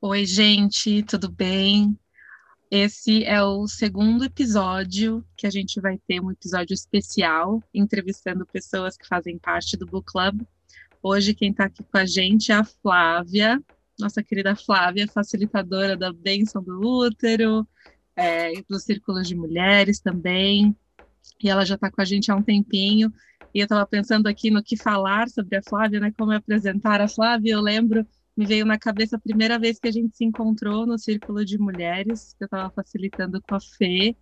Oi, gente, tudo bem? Esse é o segundo episódio que a gente vai ter um episódio especial entrevistando pessoas que fazem parte do Book Club. Hoje quem está aqui com a gente é a Flávia, nossa querida Flávia, facilitadora da Bênção do Útero, é, dos Círculos de Mulheres também. E ela já está com a gente há um tempinho. E eu estava pensando aqui no que falar sobre a Flávia, né? Como apresentar a Flávia. Eu lembro me veio na cabeça a primeira vez que a gente se encontrou no Círculo de Mulheres, que eu estava facilitando com a Fê,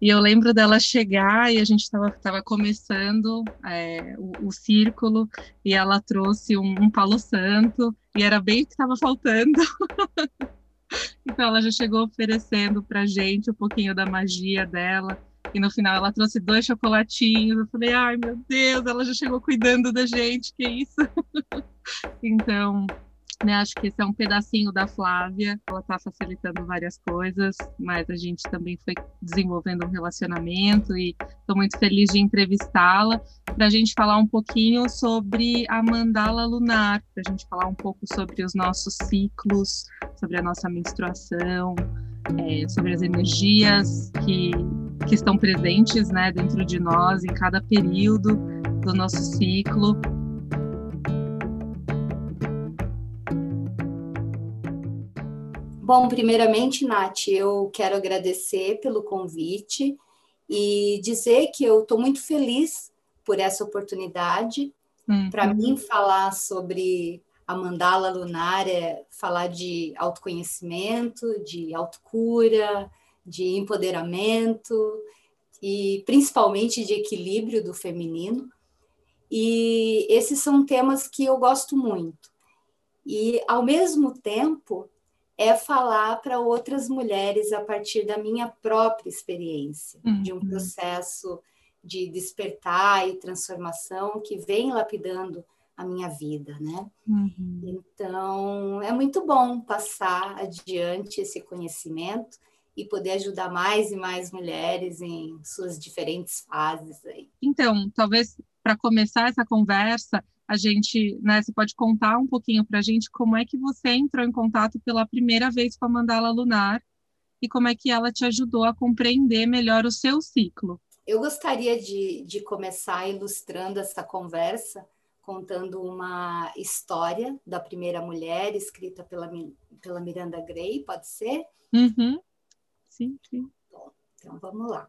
e eu lembro dela chegar e a gente estava começando é, o, o, círculo e ela trouxe um, um palo santo e era bem o que estava faltando. então ela já chegou oferecendo para gente um pouquinho da magia dela e no final ela trouxe dois chocolatinhos. Eu falei, ai meu Deus, ela já chegou cuidando da gente, que isso? então né? Acho que esse é um pedacinho da Flávia. Ela está facilitando várias coisas, mas a gente também foi desenvolvendo um relacionamento e estou muito feliz de entrevistá-la para a gente falar um pouquinho sobre a mandala lunar, para a gente falar um pouco sobre os nossos ciclos, sobre a nossa menstruação, é, sobre as energias que, que estão presentes né, dentro de nós em cada período do nosso ciclo Bom, primeiramente, Nath, eu quero agradecer pelo convite e dizer que eu estou muito feliz por essa oportunidade. Uhum. Para mim, falar sobre a mandala lunar é falar de autoconhecimento, de autocura, de empoderamento e principalmente de equilíbrio do feminino. E esses são temas que eu gosto muito. E, ao mesmo tempo, é falar para outras mulheres a partir da minha própria experiência, uhum. de um processo de despertar e transformação que vem lapidando a minha vida, né? Uhum. Então, é muito bom passar adiante esse conhecimento e poder ajudar mais e mais mulheres em suas diferentes fases aí. Então, talvez para começar essa conversa, a gente, né, você pode contar um pouquinho para a gente como é que você entrou em contato pela primeira vez com a mandala lunar e como é que ela te ajudou a compreender melhor o seu ciclo. Eu gostaria de, de começar ilustrando essa conversa contando uma história da primeira mulher escrita pela, pela Miranda Gray, pode ser? Uhum. Sim, sim. Bom, então vamos lá.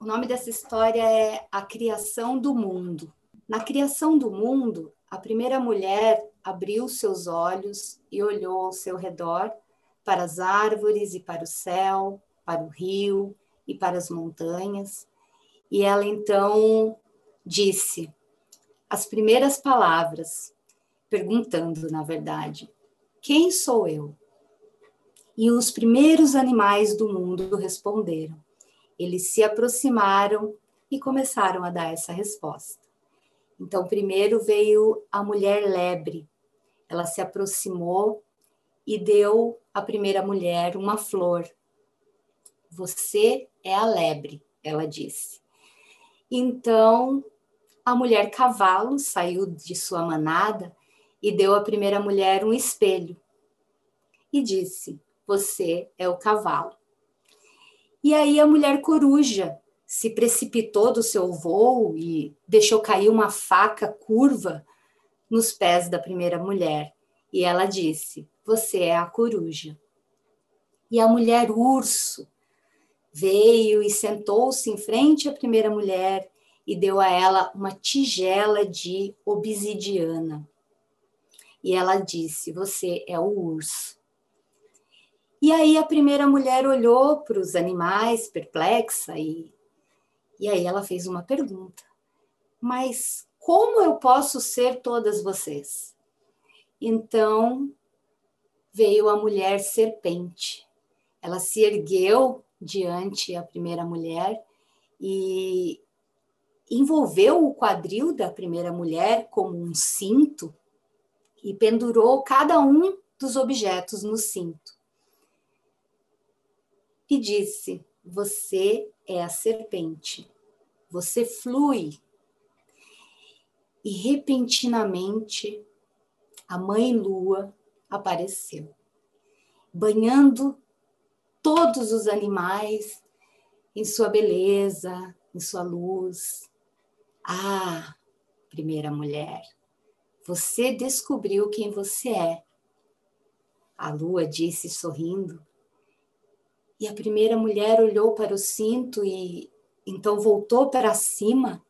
O nome dessa história é A Criação do Mundo. Na criação do mundo, a primeira mulher abriu seus olhos e olhou ao seu redor para as árvores e para o céu, para o rio e para as montanhas. E ela então disse as primeiras palavras, perguntando, na verdade, quem sou eu? E os primeiros animais do mundo responderam. Eles se aproximaram e começaram a dar essa resposta. Então, primeiro veio a mulher lebre. Ela se aproximou e deu à primeira mulher uma flor. Você é a lebre, ela disse. Então, a mulher cavalo saiu de sua manada e deu à primeira mulher um espelho e disse: Você é o cavalo. E aí a mulher coruja se precipitou do seu voo e deixou cair uma faca curva nos pés da primeira mulher. E ela disse: Você é a coruja. E a mulher urso veio e sentou-se em frente à primeira mulher e deu a ela uma tigela de obsidiana. E ela disse: Você é o urso. E aí a primeira mulher olhou para os animais, perplexa, e e aí ela fez uma pergunta: Mas como eu posso ser todas vocês? Então veio a mulher serpente. Ela se ergueu diante a primeira mulher e envolveu o quadril da primeira mulher como um cinto e pendurou cada um dos objetos no cinto. E disse: Você é a serpente. Você flui. E repentinamente a mãe lua apareceu. banhando todos os animais em sua beleza, em sua luz. Ah, primeira mulher, você descobriu quem você é. A lua disse sorrindo. E a primeira mulher olhou para o cinto e então voltou para cima,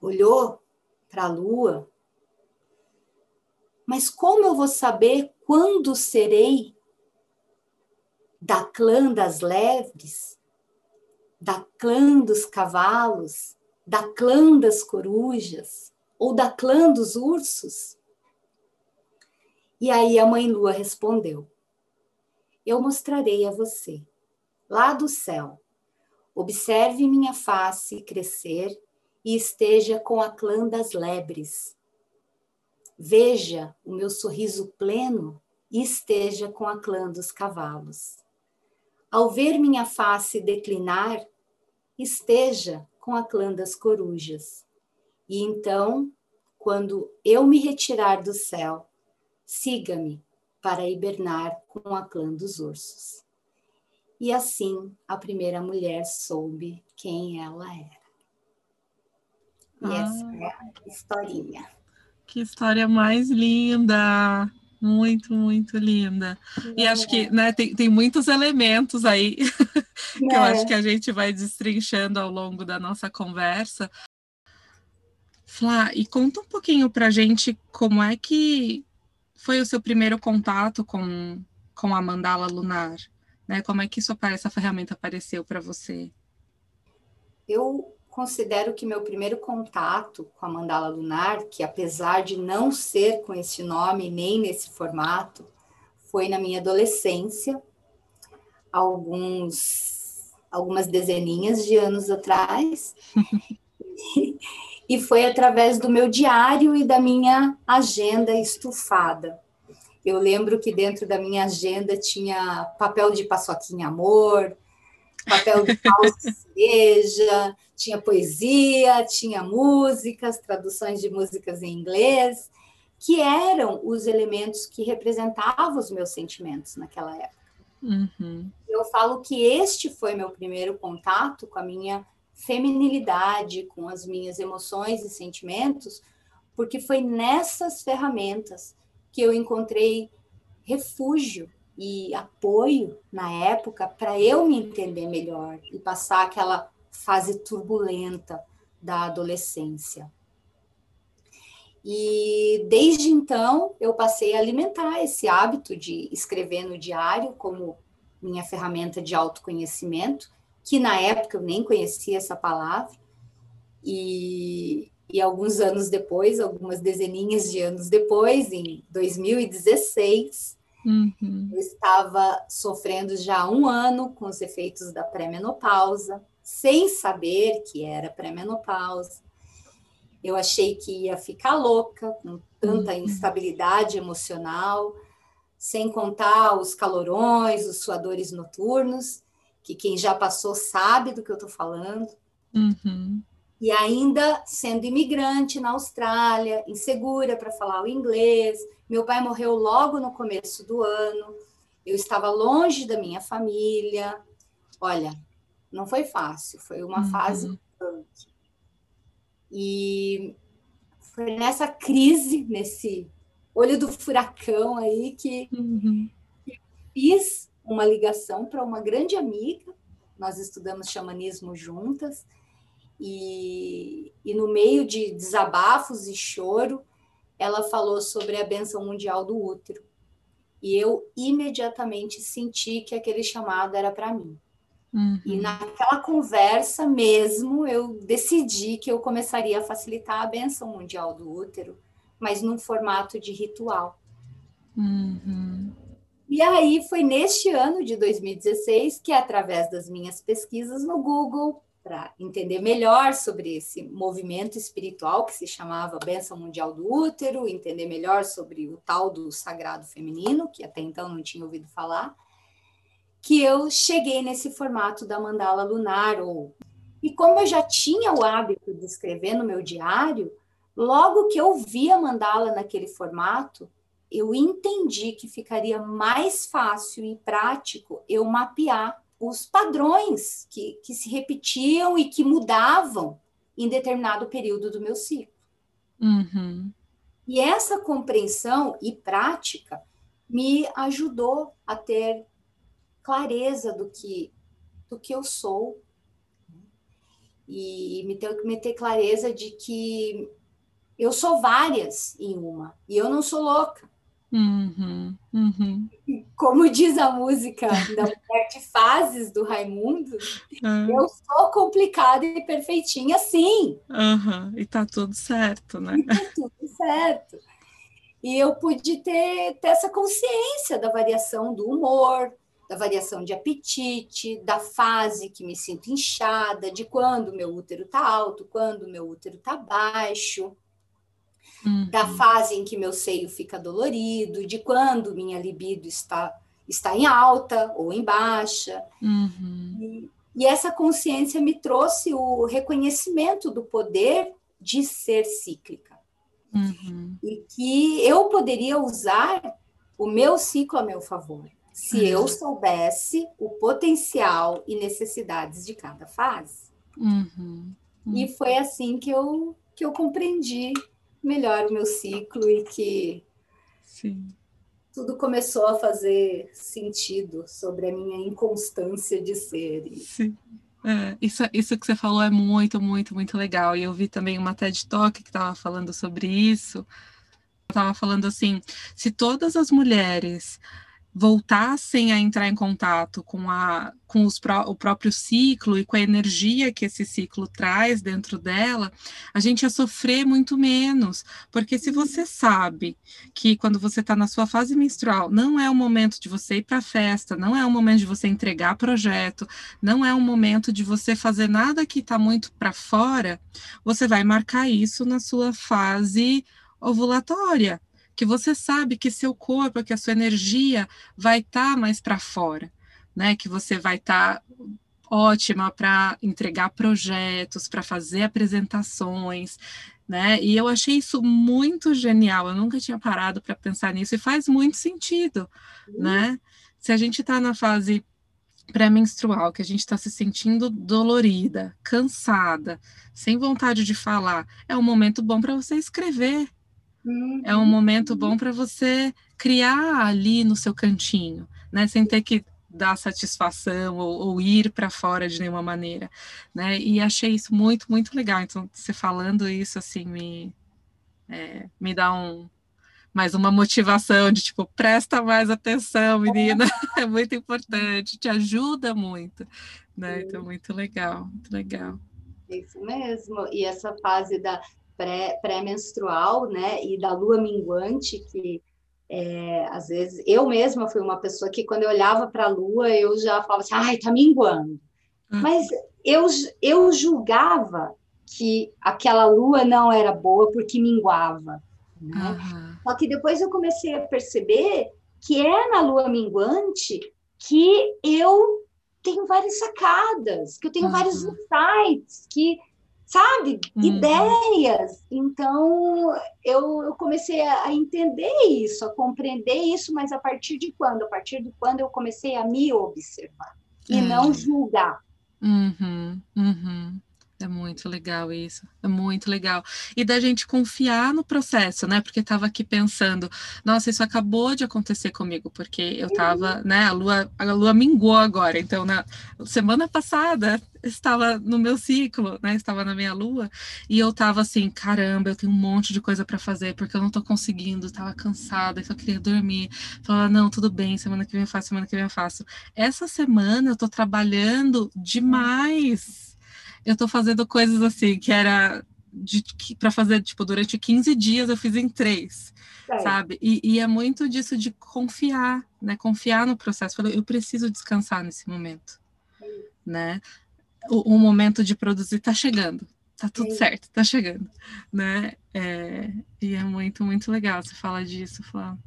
olhou para a lua. Mas como eu vou saber quando serei da clã das leves, da clã dos cavalos, da clã das corujas ou da clã dos ursos? E aí a mãe lua respondeu: Eu mostrarei a você, lá do céu. Observe minha face crescer e esteja com a clã das lebres. Veja o meu sorriso pleno e esteja com a clã dos cavalos. Ao ver minha face declinar, esteja com a clã das corujas. E então, quando eu me retirar do céu, siga-me para hibernar com a clã dos ursos. E assim a primeira mulher soube quem ela era. E ah, essa é a historinha. Que história mais linda! Muito, muito linda. É. E acho que né, tem, tem muitos elementos aí que é. eu acho que a gente vai destrinchando ao longo da nossa conversa. Flá, e conta um pouquinho pra gente como é que foi o seu primeiro contato com, com a mandala lunar? Né? Como é que isso, essa ferramenta apareceu para você? Eu considero que meu primeiro contato com a mandala lunar, que apesar de não ser com esse nome nem nesse formato, foi na minha adolescência, alguns algumas dezeninhas de anos atrás. e foi através do meu diário e da minha agenda estufada. Eu lembro que dentro da minha agenda tinha papel de paçoquinha amor, papel de falsa cereja, tinha poesia, tinha músicas, traduções de músicas em inglês, que eram os elementos que representavam os meus sentimentos naquela época. Uhum. Eu falo que este foi meu primeiro contato com a minha feminilidade, com as minhas emoções e sentimentos, porque foi nessas ferramentas que eu encontrei refúgio e apoio na época para eu me entender melhor e passar aquela fase turbulenta da adolescência. E desde então eu passei a alimentar esse hábito de escrever no diário como minha ferramenta de autoconhecimento, que na época eu nem conhecia essa palavra. E, e alguns anos depois, algumas dezeninhas de anos depois, em 2016, Uhum. Eu estava sofrendo já um ano com os efeitos da pré-menopausa, sem saber que era pré-menopausa. Eu achei que ia ficar louca com tanta uhum. instabilidade emocional, sem contar os calorões, os suadores noturnos, que quem já passou sabe do que eu estou falando. Uhum. E ainda sendo imigrante na Austrália, insegura para falar o inglês, meu pai morreu logo no começo do ano. Eu estava longe da minha família. Olha, não foi fácil, foi uma uhum. fase. E foi nessa crise, nesse olho do furacão aí, que, uhum. que fiz uma ligação para uma grande amiga. Nós estudamos xamanismo juntas. E, e no meio de desabafos e choro, ela falou sobre a benção mundial do útero. E eu imediatamente senti que aquele chamado era para mim. Uhum. E naquela conversa mesmo, eu decidi que eu começaria a facilitar a benção mundial do útero, mas num formato de ritual. Uhum. E aí foi neste ano de 2016 que, através das minhas pesquisas no Google, para entender melhor sobre esse movimento espiritual que se chamava Benção Mundial do Útero, entender melhor sobre o tal do sagrado feminino, que até então não tinha ouvido falar, que eu cheguei nesse formato da mandala lunar. Ou... E como eu já tinha o hábito de escrever no meu diário, logo que eu vi a mandala naquele formato, eu entendi que ficaria mais fácil e prático eu mapear os padrões que, que se repetiam e que mudavam em determinado período do meu ciclo. Uhum. E essa compreensão e prática me ajudou a ter clareza do que do que eu sou e me ter, me ter clareza de que eu sou várias em uma e eu não sou louca. Uhum, uhum. Como diz a música da Mulher de Fases do Raimundo, uhum. eu sou complicada e perfeitinha, sim. E tá tudo certo, né? E tá tudo certo. E eu pude ter, ter essa consciência da variação do humor, da variação de apetite, da fase que me sinto inchada, de quando meu útero está alto, quando meu útero está baixo, uhum. da fase em que meu seio fica dolorido, de quando minha libido está, está em alta ou em baixa. Uhum. E, e essa consciência me trouxe o reconhecimento do poder de ser cíclica. Uhum. E que eu poderia usar o meu ciclo a meu favor se eu uhum. soubesse o potencial e necessidades de cada fase. Uhum. E foi assim que eu, que eu compreendi melhor o meu ciclo e que Sim. tudo começou a fazer sentido sobre a minha inconstância de ser. Sim. É, isso, isso que você falou é muito, muito, muito legal. E eu vi também uma TED Talk que estava falando sobre isso. Estava falando assim: se todas as mulheres voltassem a entrar em contato com, a, com os, o próprio ciclo e com a energia que esse ciclo traz dentro dela, a gente ia sofrer muito menos. Porque se você sabe que quando você está na sua fase menstrual, não é o momento de você ir para a festa, não é o momento de você entregar projeto, não é o momento de você fazer nada que está muito para fora, você vai marcar isso na sua fase ovulatória que você sabe que seu corpo, que a sua energia vai estar tá mais para fora, né? Que você vai estar tá ótima para entregar projetos, para fazer apresentações, né? E eu achei isso muito genial. Eu nunca tinha parado para pensar nisso e faz muito sentido, uhum. né? Se a gente está na fase pré-menstrual, que a gente está se sentindo dolorida, cansada, sem vontade de falar, é um momento bom para você escrever, é um momento bom para você criar ali no seu cantinho, né? Sem ter que dar satisfação ou, ou ir para fora de nenhuma maneira, né? E achei isso muito, muito legal. Então, você falando isso, assim, me, é, me dá um, mais uma motivação de tipo, presta mais atenção, menina, é muito importante, te ajuda muito, né? Então, muito legal, muito legal. Isso mesmo. E essa fase da pré-menstrual, pré né, e da lua minguante, que é, às vezes eu mesma fui uma pessoa que quando eu olhava para a lua eu já falava assim, ai, tá minguando. Hum. Mas eu, eu julgava que aquela lua não era boa porque minguava. Né? Uhum. Só que depois eu comecei a perceber que é na lua minguante que eu tenho várias sacadas, que eu tenho uhum. vários insights, que sabe? Uhum. Ideias. Então, eu, eu comecei a, entender isso, a compreender isso, mas a partir de quando? A partir de quando eu comecei a me observar e não julgar. Uhum, uhum. É muito legal isso, é muito legal. E da gente confiar no processo, né? Porque estava aqui pensando, nossa, isso acabou de acontecer comigo, porque eu estava, uhum. né? A lua, a lua minguou agora. Então, na semana passada estava no meu ciclo, né? Estava na minha lua e eu estava assim, caramba, eu tenho um monte de coisa para fazer porque eu não estou conseguindo, estava cansada, só queria dormir. Falava, não, tudo bem, semana que vem eu faço, semana que vem eu faço. Essa semana eu estou trabalhando demais eu tô fazendo coisas assim, que era para fazer, tipo, durante 15 dias eu fiz em três, é. sabe? E, e, é muito disso de confiar, né? Confiar no processo. Falei, eu preciso descansar nesse momento, é. né? O, o, momento de produzir tá chegando, tá tudo é. certo, tá chegando, né? É, e é muito, muito legal você falar disso, falar.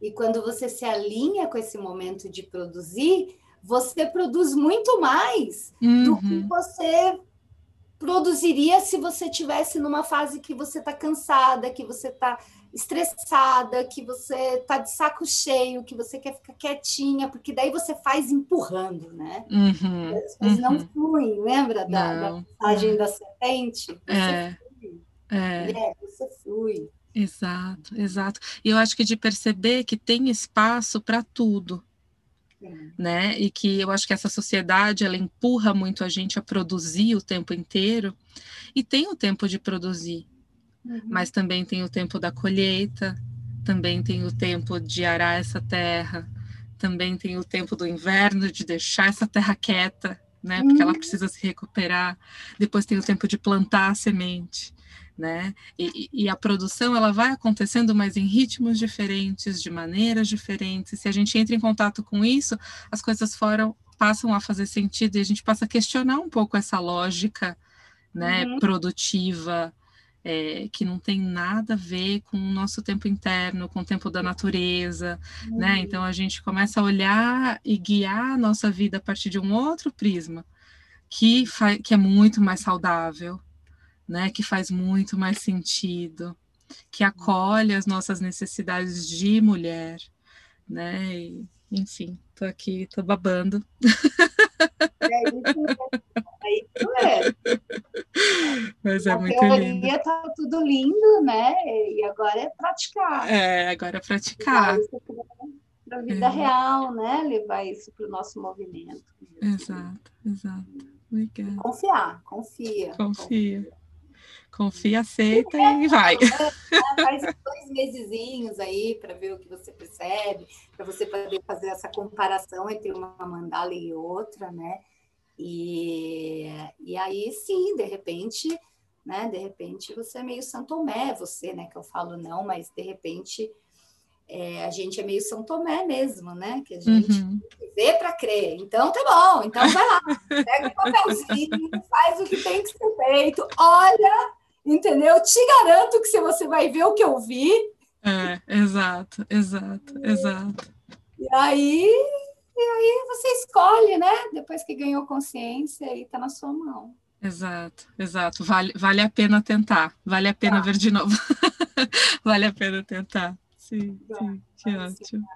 E quando você se alinha com esse momento de produzir, você produz muito mais uhum. do que uhum. você produziria se você tivesse numa fase que você está cansada, que você está estressada, que você tá de saco cheio, que você quer ficar quietinha, porque daí você faz empurrando, né? Uhum, As coisas não uhum. fluem, lembra da, da Não, passagem é. da serpente? Você É, flui, é, né? Você flui. exato, exato. E eu acho que de perceber que tem espaço para tudo. Né? E que eu acho que essa sociedade ela empurra muito a gente a produzir o tempo inteiro, e tem o tempo de produzir, Uhum. mas também tem o tempo da colheita, também tem o tempo de arar essa terra, também tem o tempo do inverno de deixar essa terra quieta, né? Porque ela Uhum. precisa se recuperar. Depois tem o tempo de plantar a semente, né? E, e- a produção ela vai acontecendo, mas em ritmos diferentes, de maneiras diferentes. Se a gente entra em contato com isso, as coisas fora passam a fazer sentido e a gente passa a questionar um pouco essa lógica, né? Uhum. Produtiva é, que não tem nada a ver com o nosso tempo interno, com o tempo da natureza, né? Uhum. Então a gente começa a olhar e guiar a nossa vida a partir de um outro prisma, que, que é muito mais saudável, né? Que faz muito mais sentido, que acolhe as nossas necessidades de mulher, né? E, enfim, tô aqui, tô babando. É isso mesmo. É isso mesmo. Mas é A muito lindo. teoria tá tudo lindo, né? E agora é praticar. É, agora Levar praticar. para a vida É. real, né? Levar isso para o nosso movimento. Exato, exato. Obrigada. Confiar, confia. Confia. Confia, aceita e vai. Confia? Faz dois mesezinhos aí para ver o que você percebe, para você poder fazer essa comparação entre uma mandala e outra, né? E, e aí sim, de repente, né? De repente você é meio São Tomé, você, né? Que eu falo não, mas de repente é, a gente é meio São Tomé mesmo, né? Que a gente Uhum. vê para crer. Então tá bom, então vai lá, pega o papelzinho, faz o que tem que ser feito, olha, entendeu? Te garanto que se você vai ver o que eu vi, É, exato, exato, exato. e aí, e aí você escolhe, né? Depois que ganhou consciência, aí tá na sua mão. Exato, exato. Vale, vale a pena tentar. Vale a pena Tá. ver de novo. vale a pena tentar. Sim, sim, que vale sim. ótimo.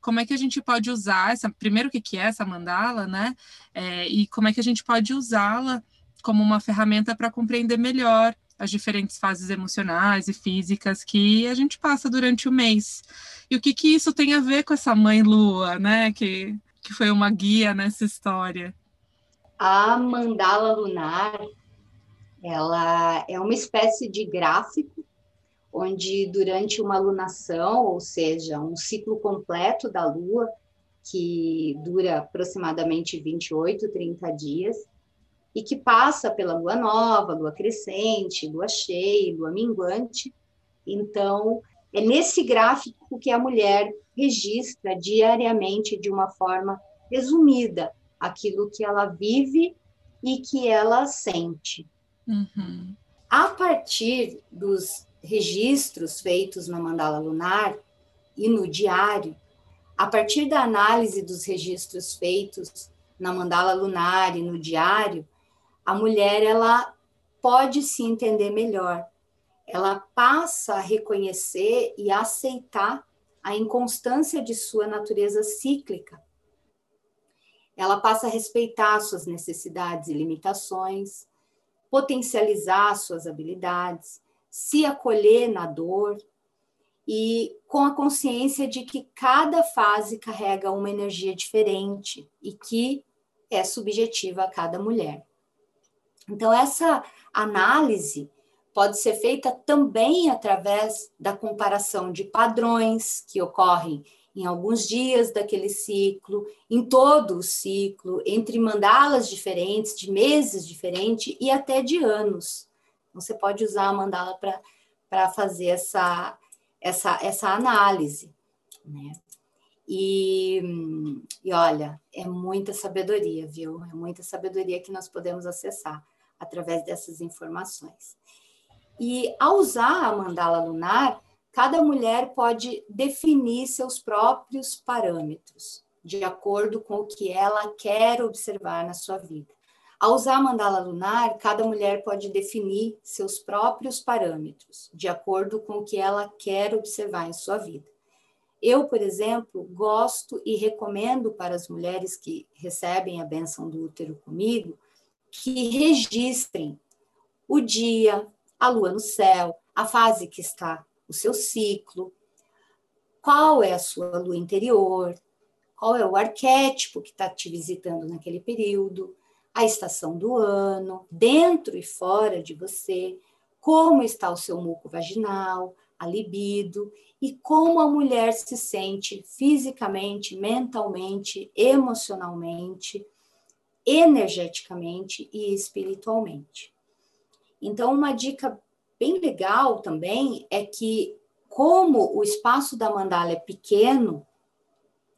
Como é que a gente pode usar essa? Primeiro, o que que é essa mandala, né? É, e como é que a gente pode usá-la como uma ferramenta para compreender melhor as diferentes fases emocionais e físicas que a gente passa durante o mês. E o que que isso tem a ver com essa mãe lua, né? Que, que foi uma guia nessa história. A mandala lunar, ela é uma espécie de gráfico onde durante uma lunação, ou seja, um ciclo completo da lua, que dura aproximadamente 28, 30 dias, e que passa pela lua nova, lua crescente, lua cheia, lua minguante. Então, é nesse gráfico que a mulher registra diariamente de uma forma resumida aquilo que ela vive e que ela sente. Uhum. A partir dos registros feitos na mandala lunar e no diário, a partir da análise dos registros feitos na mandala lunar e no diário, a mulher ela pode se entender melhor. Ela passa a reconhecer e aceitar a inconstância de sua natureza cíclica. Ela passa a respeitar suas necessidades e limitações, potencializar suas habilidades, se acolher na dor e com a consciência de que cada fase carrega uma energia diferente e que é subjetiva a cada mulher. Então, essa análise pode ser feita também através da comparação de padrões que ocorrem em alguns dias daquele ciclo, em todo o ciclo, entre mandalas diferentes, de meses diferentes e até de anos. Você pode usar a mandala para fazer essa, essa, essa análise. Né? E, e olha, é muita sabedoria, viu? É muita sabedoria que nós podemos acessar através dessas informações. E ao usar a mandala lunar, cada mulher pode definir seus próprios parâmetros, de acordo com o que ela quer observar na sua vida. Ao usar a mandala lunar, cada mulher pode definir seus próprios parâmetros, de acordo com o que ela quer observar em sua vida. Eu, por exemplo, gosto e recomendo para as mulheres que recebem a benção do útero comigo que registrem o dia, a lua no céu, a fase que está o seu ciclo, qual é a sua lua interior, qual é o arquétipo que está te visitando naquele período, a estação do ano, dentro e fora de você, como está o seu muco vaginal, a libido e como a mulher se sente fisicamente, mentalmente, emocionalmente, energeticamente e espiritualmente. Então, uma dica bem legal também é que, como o espaço da mandala é pequeno,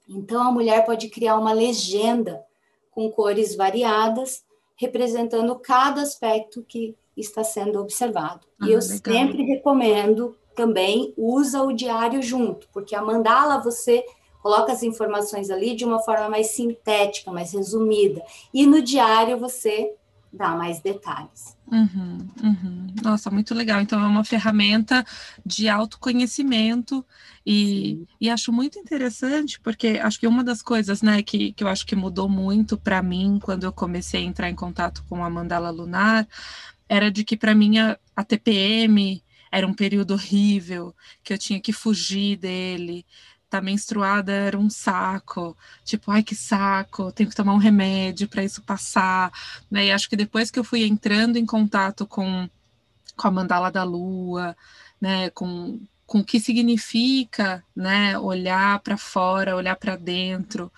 então a mulher pode criar uma legenda com cores variadas, representando cada aspecto que está sendo observado. Ah, e eu legal. sempre recomendo também usa o diário junto, porque a mandala você coloca as informações ali de uma forma mais sintética, mais resumida, e no diário você dá mais detalhes. Uhum, uhum. Nossa, muito legal. Então, é uma ferramenta de autoconhecimento e, e acho muito interessante, porque acho que uma das coisas né, que, que eu acho que mudou muito para mim quando eu comecei a entrar em contato com a mandala lunar era de que para mim a, a TPM era um período horrível, que eu tinha que fugir dele, tá menstruada era um saco, tipo, ai que saco, tenho que tomar um remédio para isso passar, né? E acho que depois que eu fui entrando em contato com, com a mandala da lua, né, com, com o que significa, né, olhar para fora, olhar para dentro,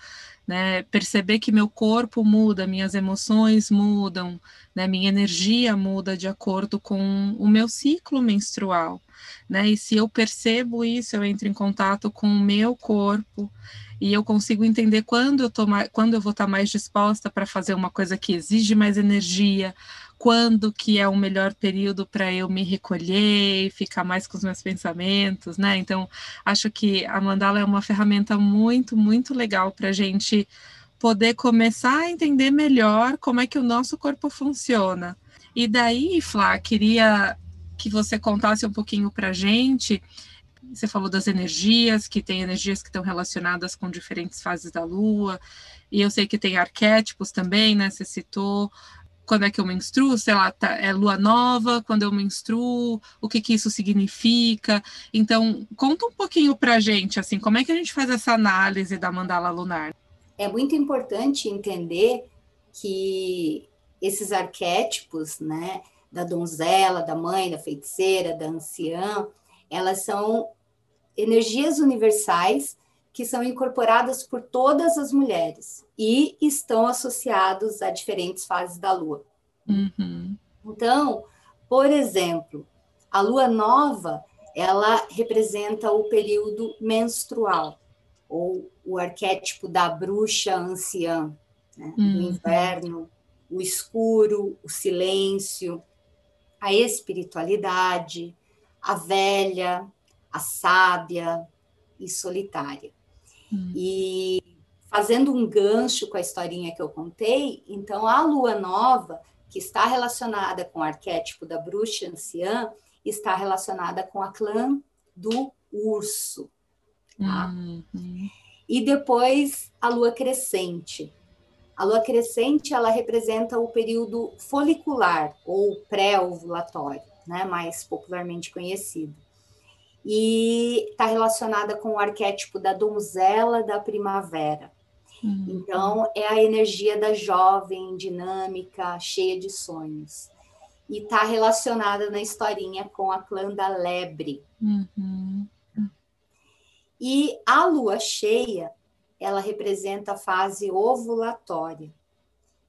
né, perceber que meu corpo muda, minhas emoções mudam, né, minha energia muda de acordo com o meu ciclo menstrual, né? E se eu percebo isso, eu entro em contato com o meu corpo e eu consigo entender quando eu tô mais, quando eu vou estar mais disposta para fazer uma coisa que exige mais energia, quando que é o melhor período para eu me recolher e ficar mais com os meus pensamentos, né? Então, acho que a mandala é uma ferramenta muito, muito legal para a gente poder começar a entender melhor como é que o nosso corpo funciona. E daí, Flá, queria que você contasse um pouquinho para gente. Você falou das energias, que tem energias que estão relacionadas com diferentes fases da Lua, e eu sei que tem arquétipos também, né? Você citou quando é que eu menstruo, sei lá, tá, é lua nova, quando eu menstruo, o que que isso significa. Então, conta um pouquinho para a gente, assim, como é que a gente faz essa análise da mandala lunar? É muito importante entender que esses arquétipos, né, da donzela, da mãe, da feiticeira, da anciã, elas são energias universais que são incorporadas por todas as mulheres e estão associados a diferentes fases da lua. Uhum. Então, por exemplo, a lua nova, ela representa o período menstrual, ou o arquétipo da bruxa anciã, né? uhum. o inverno, o escuro, o silêncio, a espiritualidade, a velha, a sábia e solitária. Hum. E fazendo um gancho com a historinha que eu contei, então a lua nova, que está relacionada com o arquétipo da bruxa anciã, está relacionada com a clã do urso. Tá? Uhum. E depois a lua crescente, a lua crescente ela representa o período folicular ou pré-ovulatório, né, mais popularmente conhecido. E está relacionada com o arquétipo da donzela da primavera. Uhum. Então, é a energia da jovem, dinâmica, cheia de sonhos. E está relacionada na historinha com a clã da lebre. Uhum. E a lua cheia ela representa a fase ovulatória,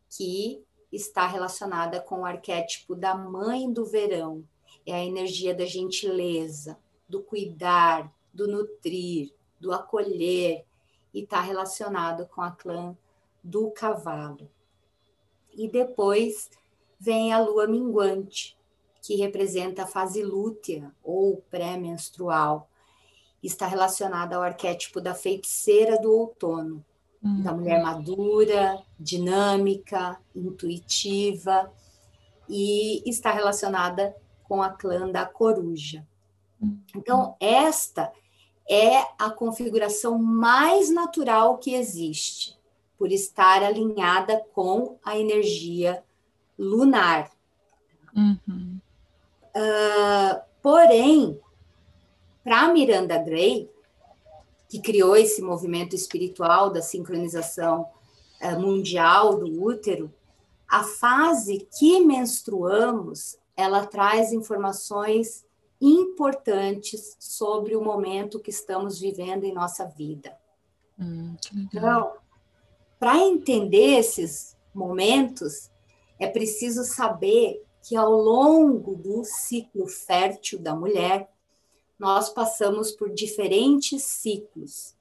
que está relacionada com o arquétipo da mãe do verão. É a energia da gentileza, do cuidar, do nutrir, do acolher, e está relacionado com a clã do cavalo. E depois vem a lua minguante, que representa a fase lútea ou pré-menstrual, está relacionada ao arquétipo da feiticeira do outono, uhum. da mulher madura, dinâmica, intuitiva e está relacionada com a clã da coruja. Uhum. Então, esta é a configuração mais natural que existe, por estar alinhada com a energia lunar. Uhum. Uh, porém, para Miranda Gray, que criou esse movimento espiritual da sincronização uh, mundial do útero, a fase que menstruamos, ela traz informações importantes sobre o momento que estamos vivendo em nossa vida. Hum, então, para entender esses momentos, é preciso saber que ao longo do ciclo fértil da mulher, nós passamos por diferentes ciclos,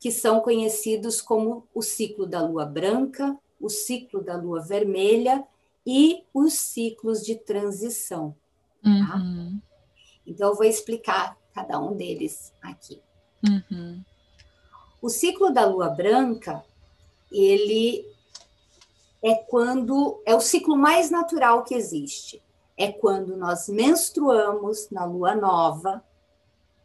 que são conhecidos como o ciclo da lua branca, o ciclo da lua vermelha e os ciclos de transição. Tá? Uhum. Então, eu vou explicar cada um deles aqui. Uhum. O ciclo da lua branca, ele é quando é o ciclo mais natural que existe. É quando nós menstruamos na lua nova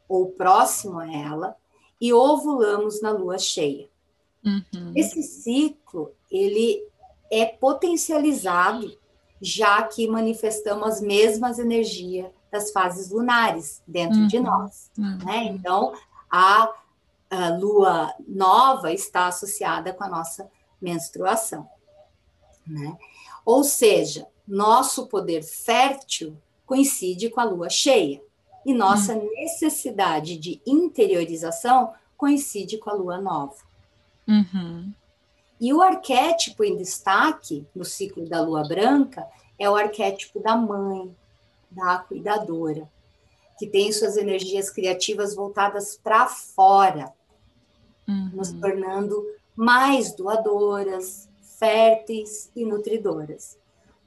ou próximo a ela e ovulamos na lua cheia. Uhum. Esse ciclo ele é potencializado já que manifestamos as mesmas energias das fases lunares dentro uhum. de nós. Uhum. Né? Então, a, a lua nova está associada com a nossa menstruação. Né? Ou seja, nosso poder fértil coincide com a lua cheia e nossa uhum. necessidade de interiorização coincide com a lua nova. Uhum. E o arquétipo em destaque no ciclo da lua branca é o arquétipo da mãe, da cuidadora, que tem suas energias criativas voltadas para fora, uhum. nos tornando mais doadoras, férteis e nutridoras,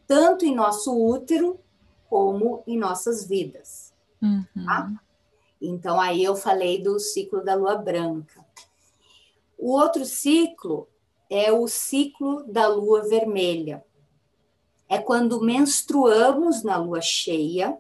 tanto em nosso útero como em nossas vidas. Uhum. Tá? Então, aí eu falei do ciclo da lua branca. O outro ciclo é o ciclo da lua vermelha. É quando menstruamos na lua cheia,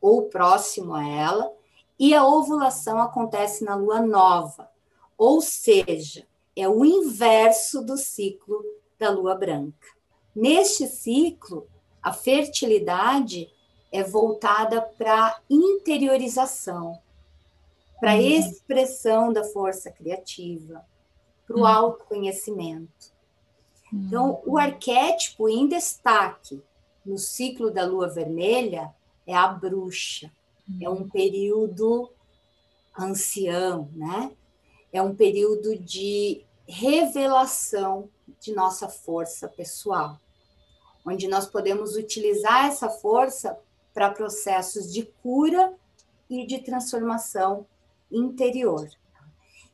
ou próximo a ela, e a ovulação acontece na lua nova. Ou seja, é o inverso do ciclo da lua branca. Neste ciclo, a fertilidade é voltada para interiorização, para uhum. expressão da força criativa, para o uhum. autoconhecimento. Uhum. Então, o arquétipo em destaque no ciclo da lua vermelha é a bruxa. É um período ancião, né? É um período de revelação de nossa força pessoal, onde nós podemos utilizar essa força para processos de cura e de transformação interior.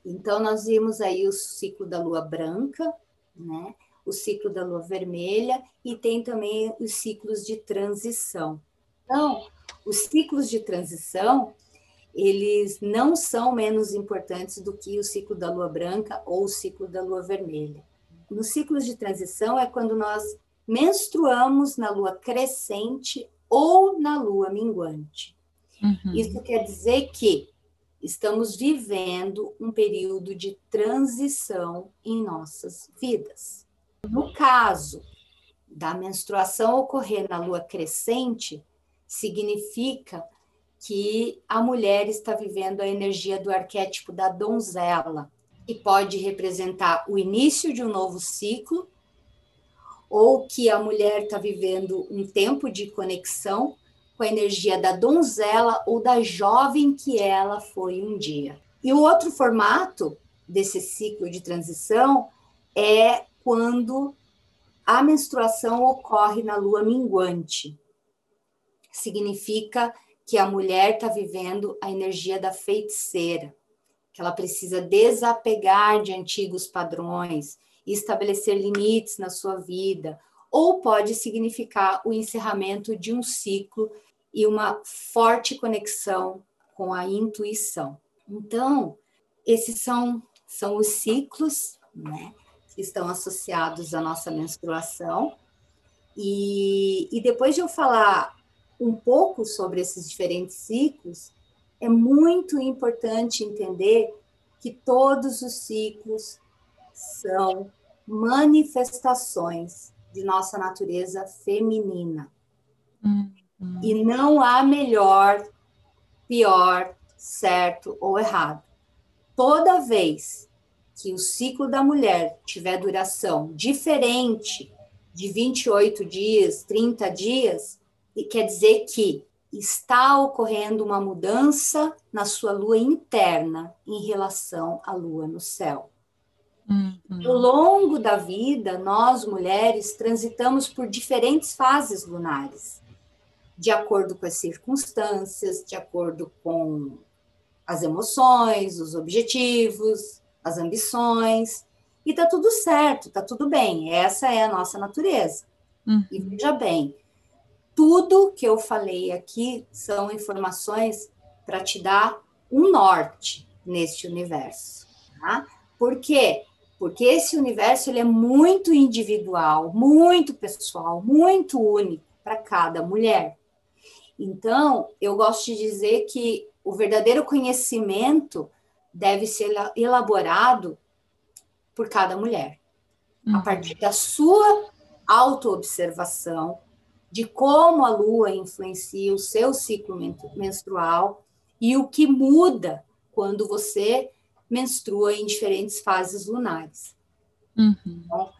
Então, nós vimos aí o ciclo da lua branca, né? o ciclo da lua vermelha e tem também os ciclos de transição. Então, os ciclos de transição, eles não são menos importantes do que o ciclo da lua branca ou o ciclo da lua vermelha. Nos ciclos de transição é quando nós menstruamos na lua crescente ou na lua minguante. Uhum. Isso quer dizer que estamos vivendo um período de transição em nossas vidas. No caso da menstruação ocorrer na lua crescente, significa que a mulher está vivendo a energia do arquétipo da donzela, que pode representar o início de um novo ciclo, ou que a mulher está vivendo um tempo de conexão com a energia da donzela ou da jovem que ela foi um dia. E o outro formato desse ciclo de transição é quando a menstruação ocorre na lua minguante. Significa que a mulher está vivendo a energia da feiticeira, que ela precisa desapegar de antigos padrões e estabelecer limites na sua vida, ou pode significar o encerramento de um ciclo e uma forte conexão com a intuição. Então, esses são, são os ciclos né? Que estão associados à nossa menstruação. E, e depois de eu falar um pouco sobre esses diferentes ciclos, é muito importante entender que todos os ciclos são manifestações de nossa natureza feminina. Uhum. E não há melhor, pior, certo ou errado. Toda vez que o ciclo da mulher tiver duração diferente de 28 dias, 30 dias, quer dizer que está ocorrendo uma mudança na sua lua interna em relação à lua no céu. Uhum. Ao longo da vida, nós mulheres transitamos por diferentes fases lunares, de acordo com as circunstâncias, de acordo com as emoções, os objetivos, as ambições, e tá tudo certo, tá tudo bem, essa é a nossa natureza. Uhum. E veja bem, tudo que eu falei aqui são informações para te dar um norte neste universo. Tá? Por quê? Porque esse universo ele é muito individual, muito pessoal, muito único para cada mulher. Então, eu gosto de dizer que o verdadeiro conhecimento deve ser elaborado por cada mulher, uhum. a partir da sua autoobservação, de como a lua influencia o seu ciclo menstrual e o que muda quando você menstrua em diferentes fases lunares. Uhum. Então,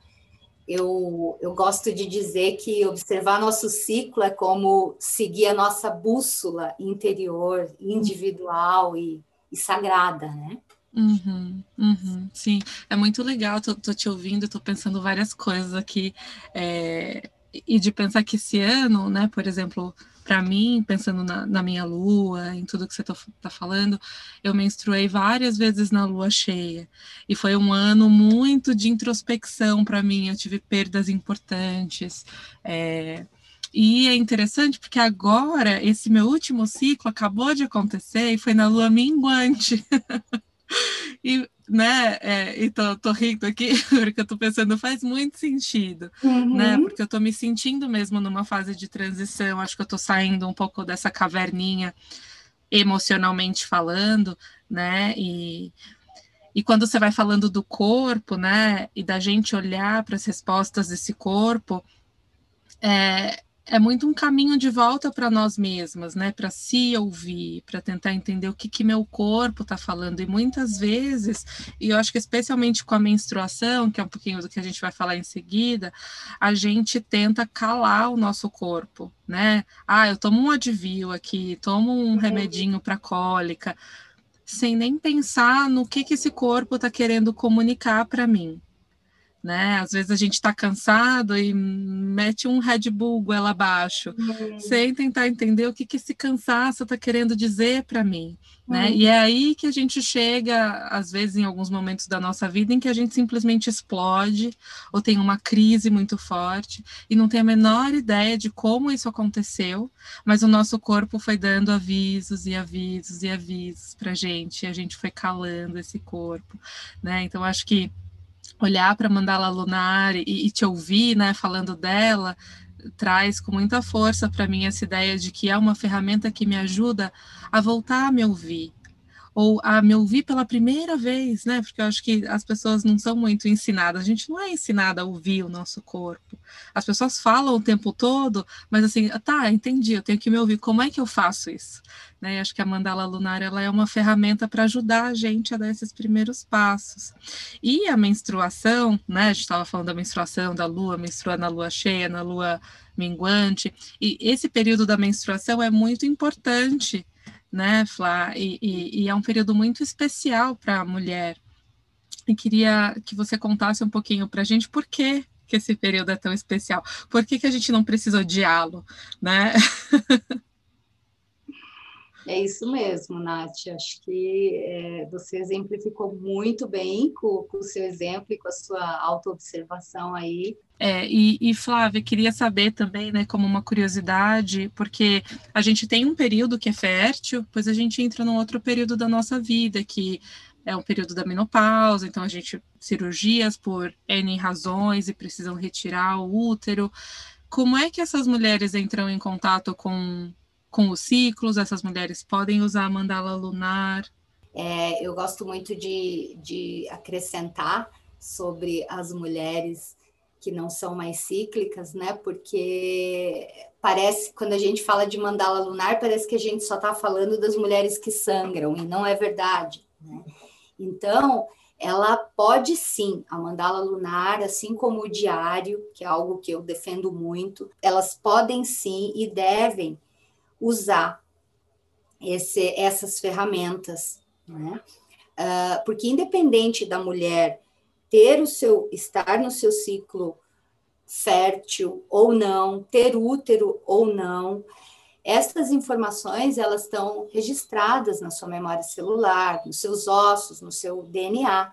eu, eu gosto de dizer que observar nosso ciclo é como seguir a nossa bússola interior, individual e, e sagrada, né? Uhum, uhum, sim, é muito legal, tô, tô te ouvindo, tô pensando várias coisas aqui. É, e de pensar que esse ano, né, por exemplo, para mim, pensando na, na, minha lua, em tudo que você está falando, eu menstruei várias vezes na lua cheia. E foi um ano muito de introspecção para mim. Eu tive perdas importantes. É, e é interessante porque agora, esse meu último ciclo acabou de acontecer e foi na lua minguante. e né, é, e tô, tô rindo aqui, porque eu tô pensando, faz muito sentido, né, uhum. né, porque eu tô me sentindo mesmo numa fase de transição, acho que eu tô saindo um pouco dessa caverninha emocionalmente falando, né, e, e quando você vai falando do corpo, né, e da gente olhar para as respostas desse corpo, é, é muito um caminho de volta para nós mesmas, né? Para se ouvir, para tentar entender o que, que meu corpo está falando. E muitas vezes, e eu acho que especialmente com a menstruação, que é um pouquinho do que a gente vai falar em seguida, a gente tenta calar o nosso corpo, né? Ah, eu tomo um advil aqui, tomo um remedinho para cólica, sem nem pensar no que, que esse corpo está querendo comunicar para mim né? Às vezes a gente está cansado e mete um Red Bull goela abaixo, uhum. sem tentar entender o que, que esse cansaço está querendo dizer para mim, né? Uhum. E é aí que a gente chega, às vezes, em alguns momentos da nossa vida, em que a gente simplesmente explode ou tem uma crise muito forte e não tem a menor ideia de como isso aconteceu, mas o nosso corpo foi dando avisos e avisos e avisos para gente, e a gente foi calando esse corpo, né? Então, acho que olhar para Mandala Lunar e, e, te ouvir, né, falando dela, traz com muita força para mim essa ideia de que é uma ferramenta que me ajuda a voltar a me ouvir, ou a me ouvir pela primeira vez, né? Porque eu acho que as pessoas não são muito ensinadas, a gente não é ensinada a ouvir o nosso corpo. As pessoas falam o tempo todo, mas assim, tá, entendi, eu tenho que me ouvir, como é que eu faço isso? Né? Acho que a mandala lunar ela é uma ferramenta para ajudar a gente a dar esses primeiros passos. E a menstruação, né? A gente estava falando da menstruação, da lua, menstrua na lua cheia, na lua minguante, e esse período da menstruação é muito importante né, Flá? E, e, e é um período muito especial para a mulher. E queria que você contasse um pouquinho para a gente por que, esse período é tão especial. Por que, que a gente não precisa odiá-lo, né? É isso mesmo, Nath. Acho que é, você exemplificou muito bem com, com, o seu exemplo e com a sua autoobservação aí. É, e, e, Flávia, queria saber também, né, como uma curiosidade, porque a gente tem um período que é fértil, pois a gente entra num outro período da nossa vida, que é um período da menopausa, então a gente cirurgias por N razões e precisam retirar o útero. Como é que essas mulheres entram em contato com, com os ciclos? Essas mulheres podem usar a mandala lunar? É, eu gosto muito de, de acrescentar sobre as mulheres que não são mais cíclicas, né? Porque parece, quando a gente fala de mandala lunar, parece que a gente só está falando das mulheres que sangram, e não é verdade. Né? Então, ela pode sim, a mandala lunar, assim como o diário, que é algo que eu defendo muito, elas podem sim e devem usar esse, essas ferramentas, né? Uh, porque independente da mulher ter o seu estar no seu ciclo fértil ou não, ter útero ou não, essas informações elas estão registradas na sua memória celular, nos seus ossos, no seu DNA.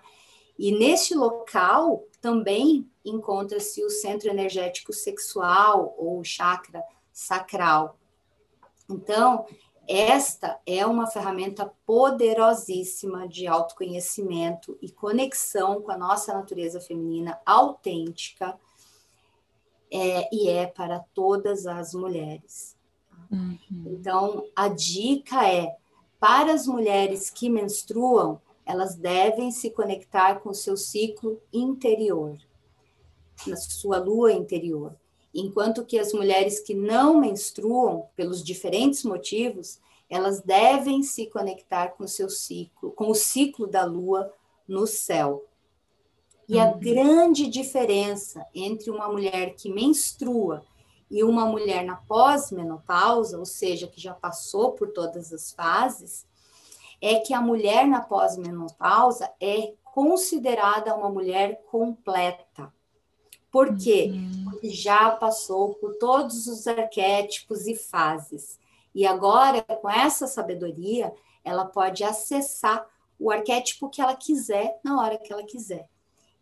E neste local também encontra-se o centro energético sexual ou chakra sacral. Então, esta é uma ferramenta poderosíssima de autoconhecimento e conexão com a nossa natureza feminina autêntica, é, e é para todas as mulheres. Uhum. Então, a dica é: para as mulheres que menstruam, elas devem se conectar com o seu ciclo interior, na sua lua interior. Enquanto que as mulheres que não menstruam, pelos diferentes motivos, elas devem se conectar com o seu ciclo, com o ciclo da lua no céu. E a uhum. grande diferença entre uma mulher que menstrua e uma mulher na pós-menopausa, ou seja, que já passou por todas as fases, é que a mulher na pós-menopausa é considerada uma mulher completa. Por quê? Uhum. Porque já passou por todos os arquétipos e fases. E agora, com essa sabedoria, ela pode acessar o arquétipo que ela quiser na hora que ela quiser.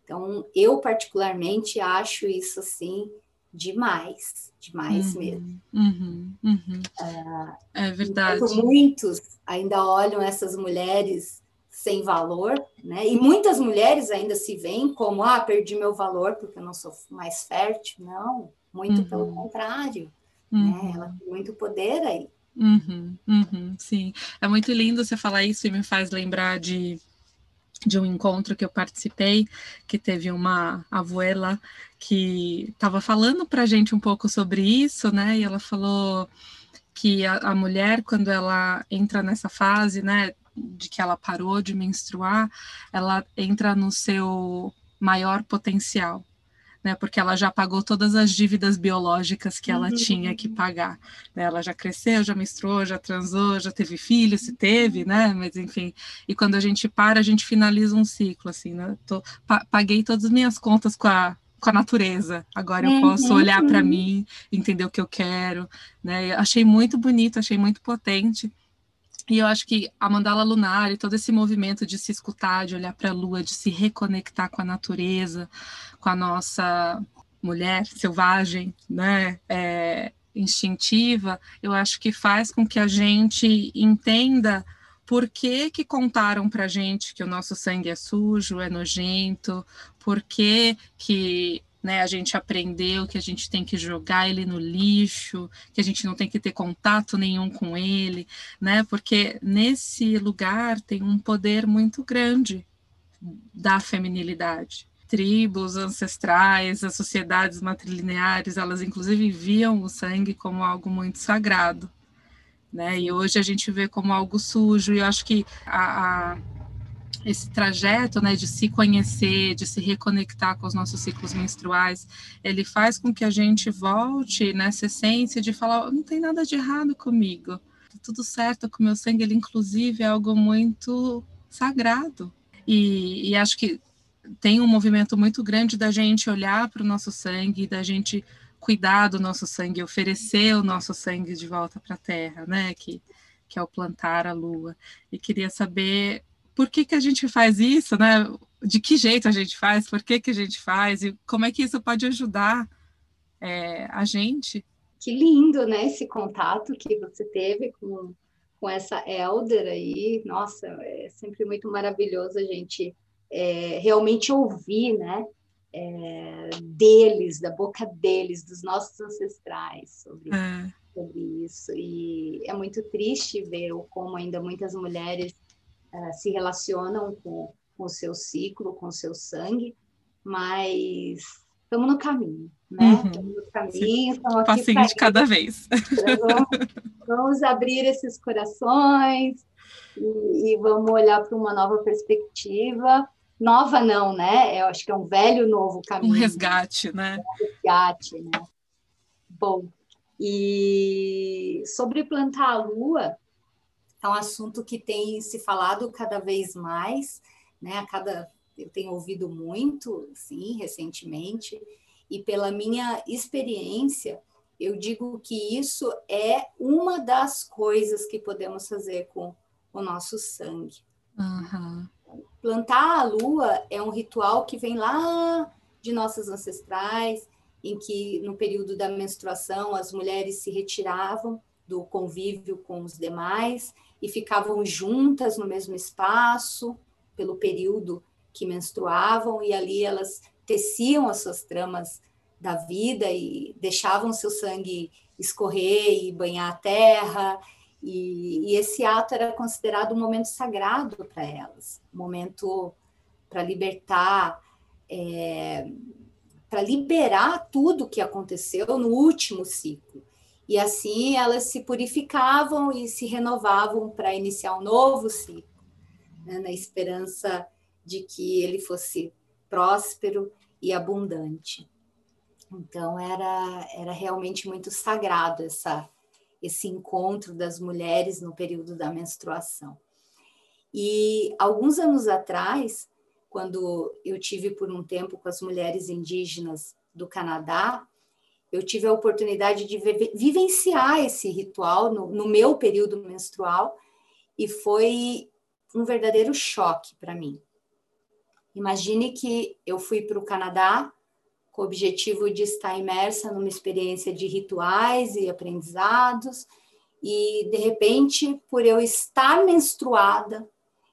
Então, eu particularmente acho isso assim demais, demais uhum, mesmo. Uhum, uhum. Uh, é verdade. Muitos ainda olham essas mulheres sem valor, né? E muitas mulheres ainda se veem como ah, perdi meu valor porque eu não sou mais fértil. Não, muito pelo uhum. contrário. Né? Uhum. Ela tem muito poder aí. Uhum, uhum, sim, é muito lindo você falar isso e me faz lembrar de de um encontro que eu participei, que teve uma abuela que estava falando para a gente um pouco sobre isso, né? E ela falou que a, a, mulher, quando ela entra nessa fase, né, de que ela parou de menstruar, ela entra no seu maior potencial né? Porque ela já pagou todas as dívidas biológicas que ela uhum. tinha que pagar. Né? Ela já cresceu, já menstruou, já transou, já teve filho, se teve, né? Mas enfim. E quando a gente para, a gente finaliza um ciclo, assim, né? Tô, pa paguei todas as minhas contas com a com a natureza. Agora eu posso uhum. olhar para mim, entender o que eu quero, né? achei muito bonito, achei muito potente. E eu acho que a mandala lunar e todo esse movimento de se escutar, de olhar para a lua, de se reconectar com a natureza, com a nossa mulher selvagem, né, é, instintiva, eu acho que faz com que a gente entenda por que, que contaram para gente que o nosso sangue é sujo, é nojento, por que, que né? A gente aprendeu que a gente tem que jogar ele no lixo, que a gente não tem que ter contato nenhum com ele, né? Porque nesse lugar tem um poder muito grande da feminilidade. Tribos ancestrais, as sociedades matrilineares, elas inclusive viam o sangue como algo muito sagrado, né? E hoje a gente vê como algo sujo. E eu acho que a, a esse trajeto né, de se conhecer, de se reconectar com os nossos ciclos menstruais, ele faz com que a gente volte nessa essência de falar: não tem nada de errado comigo, tá tudo certo com o meu sangue, ele inclusive é algo muito sagrado. E, e acho que tem um movimento muito grande da gente olhar para o nosso sangue, da gente cuidar do nosso sangue, oferecer o nosso sangue de volta para a terra, né? Que, que é o plantar a lua. E queria saber por que, que a gente faz isso, né? De que jeito a gente faz, por que, que a gente faz e como é que isso pode ajudar é, a gente. Que lindo, né? Esse contato que você teve com, com essa elder aí. Nossa, é sempre muito maravilhoso a gente é, realmente ouvir, né? É, deles, da boca deles, dos nossos ancestrais sobre, é. sobre isso. E é muito triste ver como ainda muitas mulheres uh, se relacionam com, com o seu ciclo, com o seu sangue, mas estamos no caminho, né? Uhum. Estamos no caminho, estamos aqui Passinho de cada vez. Vamos, vamos, abrir esses corações e, e vamos olhar para uma nova perspectiva. Nova não, né? Eu acho que é um velho novo caminho. Um resgate, né? Um resgate, né? Bom, e sobre plantar a lua, é um assunto que tem se falado cada vez mais, né? A cada eu tenho ouvido muito, sim, recentemente, e pela minha experiência, eu digo que isso é uma das coisas que podemos fazer com o nosso sangue. Uhum. Plantar a lua é um ritual que vem lá de nossos ancestrais, em que no período da menstruação as mulheres se retiravam do convívio com os demais e ficavam juntas no mesmo espaço pelo período que menstruavam e ali elas teciam as suas tramas da vida e deixavam seu sangue escorrer e banhar a terra. E, e esse ato era considerado um momento sagrado para elas, um momento para libertar, é, para liberar tudo que aconteceu no último ciclo. E assim elas se purificavam e se renovavam para iniciar um novo ciclo, né, na esperança de que ele fosse próspero e abundante. Então era era realmente muito sagrado essa esse encontro das mulheres no período da menstruação. E alguns anos atrás, quando eu tive por um tempo com as mulheres indígenas do Canadá, eu tive a oportunidade de vivenciar esse ritual no, no meu período menstrual e foi um verdadeiro choque para mim. Imagine que eu fui para o Canadá com o objetivo de estar imersa numa experiência de rituais e aprendizados, e de repente, por eu estar menstruada,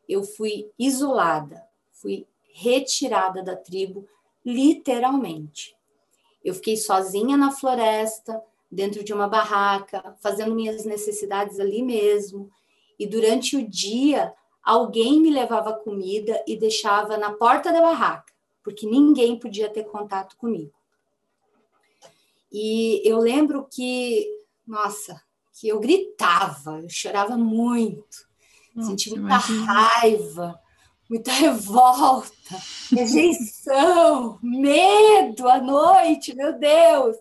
eu fui isolada, fui retirada da tribo, literalmente. Eu fiquei sozinha na floresta, dentro de uma barraca, fazendo minhas necessidades ali mesmo, e durante o dia alguém me levava comida e deixava na porta da barraca, porque ninguém podia ter contato comigo. E eu lembro que, nossa, que eu gritava, eu chorava muito, nossa, sentia muita imagina. raiva, muita revolta, rejeição, medo à noite, meu Deus.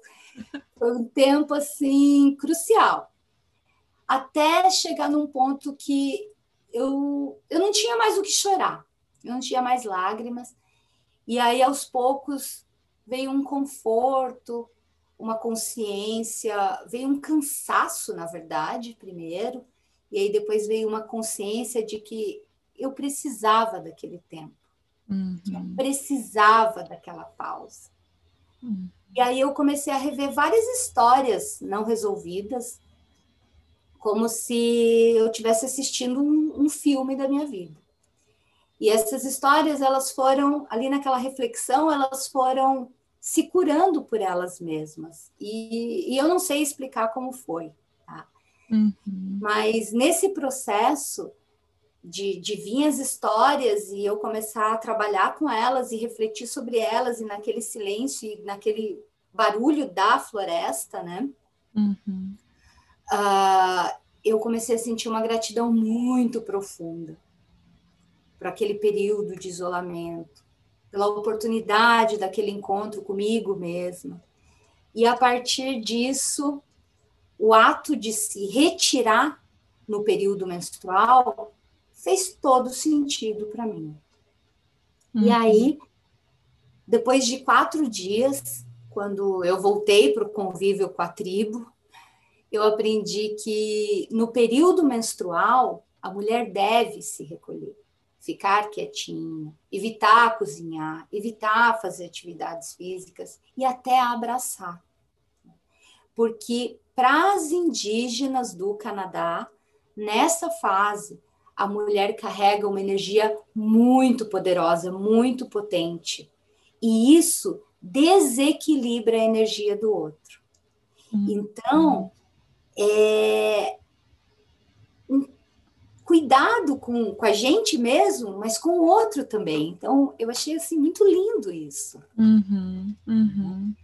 Foi um tempo assim crucial. Até chegar num ponto que eu, eu não tinha mais o que chorar, eu não tinha mais lágrimas. E aí, aos poucos, veio um conforto, uma consciência, veio um cansaço, na verdade, primeiro, e aí depois veio uma consciência de que eu precisava daquele tempo, uhum. eu precisava daquela pausa. Uhum. E aí eu comecei a rever várias histórias não resolvidas, como se eu tivesse assistindo um, um filme da minha vida. E essas histórias, elas foram, ali naquela reflexão, elas foram se curando por elas mesmas. E, e eu não sei explicar como foi, tá? Uhum. Mas nesse processo de, de vir as histórias e eu começar a trabalhar com elas e refletir sobre elas, e naquele silêncio e naquele barulho da floresta, né? Uhum uh, eu comecei a sentir uma gratidão muito profunda para aquele período de isolamento, pela oportunidade daquele encontro comigo mesma. E a partir disso, o ato de se retirar no período menstrual fez todo sentido para mim. Uhum. E aí, depois de quatro dias, quando eu voltei para o convívio com a tribo, eu aprendi que no período menstrual a mulher deve se recolher, ficar quietinha, evitar cozinhar, evitar fazer atividades físicas e até abraçar. Porque para as indígenas do Canadá, nessa fase, a mulher carrega uma energia muito poderosa, muito potente. E isso desequilibra a energia do outro. Uhum. Então, é, cuidado com, com a gente mesmo, mas com o outro também. Então, eu achei assim muito lindo isso. Uhum, uhum.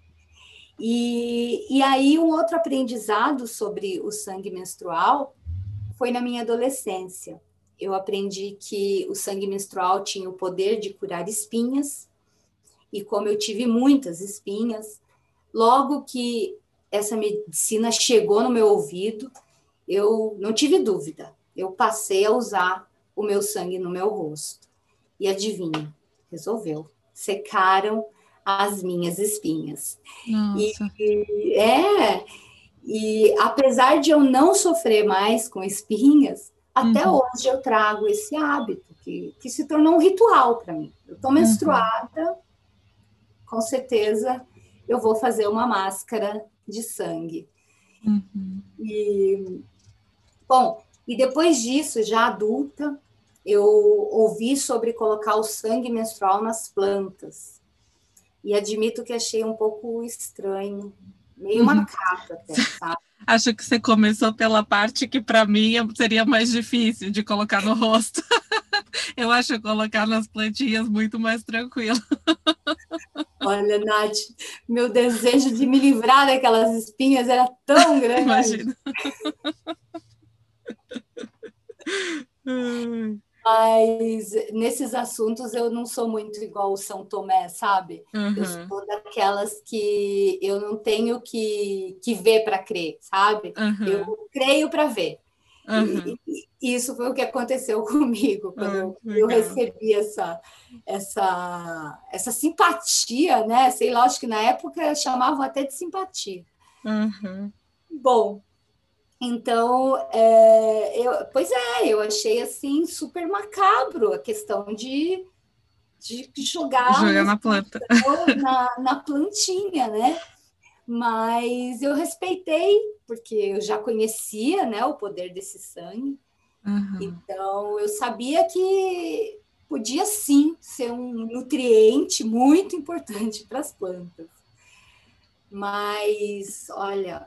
E, e aí, um outro aprendizado sobre o sangue menstrual foi na minha adolescência. Eu aprendi que o sangue menstrual tinha o poder de curar espinhas, e como eu tive muitas espinhas, logo que essa medicina chegou no meu ouvido, eu não tive dúvida eu passei a usar o meu sangue no meu rosto. E adivinha, resolveu. Secaram as minhas espinhas. Nossa. E, é, e apesar de eu não sofrer mais com espinhas, até uhum. hoje eu trago esse hábito, que, que se tornou um ritual para mim. Eu estou menstruada, uhum. com certeza eu vou fazer uma máscara de sangue. Uhum. E, bom, e depois disso, já adulta, eu ouvi sobre colocar o sangue menstrual nas plantas. E admito que achei um pouco estranho, meio uhum. macabro até, sabe? Acho que você começou pela parte que para mim seria mais difícil de colocar no rosto. Eu acho colocar nas plantinhas muito mais tranquilo. Olha, Nath, meu desejo de me livrar daquelas espinhas era tão grande. Imagina. Mas nesses assuntos eu não sou muito igual o São Tomé, sabe? Uhum. Eu sou daquelas que eu não tenho que, que ver para crer, sabe? Uhum. Eu creio para ver. Uhum. E, e, isso foi o que aconteceu comigo quando eu, eu, recebi essa, essa, essa simpatia, né? Sei lá, acho que na época chamavam até de simpatia. Uhum. Bom, então, é, eu, pois é, eu achei assim super macabro a questão de, de jogar, jogar na planta, na, na plantinha, né? Mas eu respeitei, porque eu já conhecia né, o poder desse sangue. Uhum. Então, eu sabia que podia sim ser um nutriente muito importante para as plantas. Mas, olha,